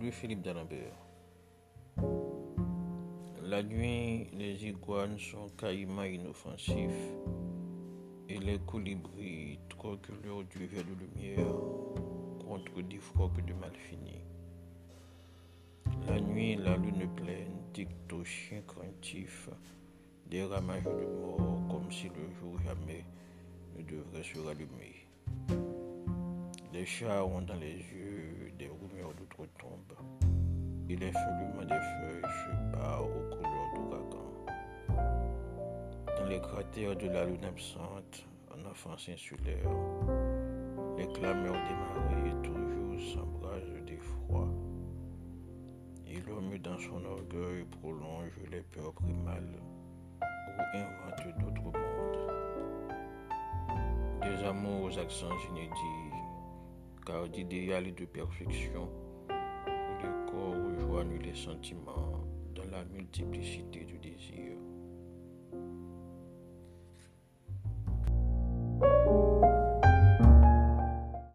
Louis-Philippe d'Alembert. La nuit, les iguanes sont caïmans inoffensifs et les colibris trop curieux du verre de lumière contre des phoques de malfinis. La nuit, la lune pleine dicte aux chiens craintifs des ramages de mort comme si le jour jamais ne devrait se rallumer. Les chats ont dans les yeux et feuillements des feuilles se barrent aux couleurs d'ouragan. Dans les cratères de la lune absente, en enfance insulaire, les clameurs des marées toujours s'embrasent d'effroi. Et l'homme dans son orgueil prolonge les peurs primales ou invente d'autres mondes. Des amours aux accents inédits, car d'idéal et de perfection, corps rejoignent les sentiments dans la multiplicité du.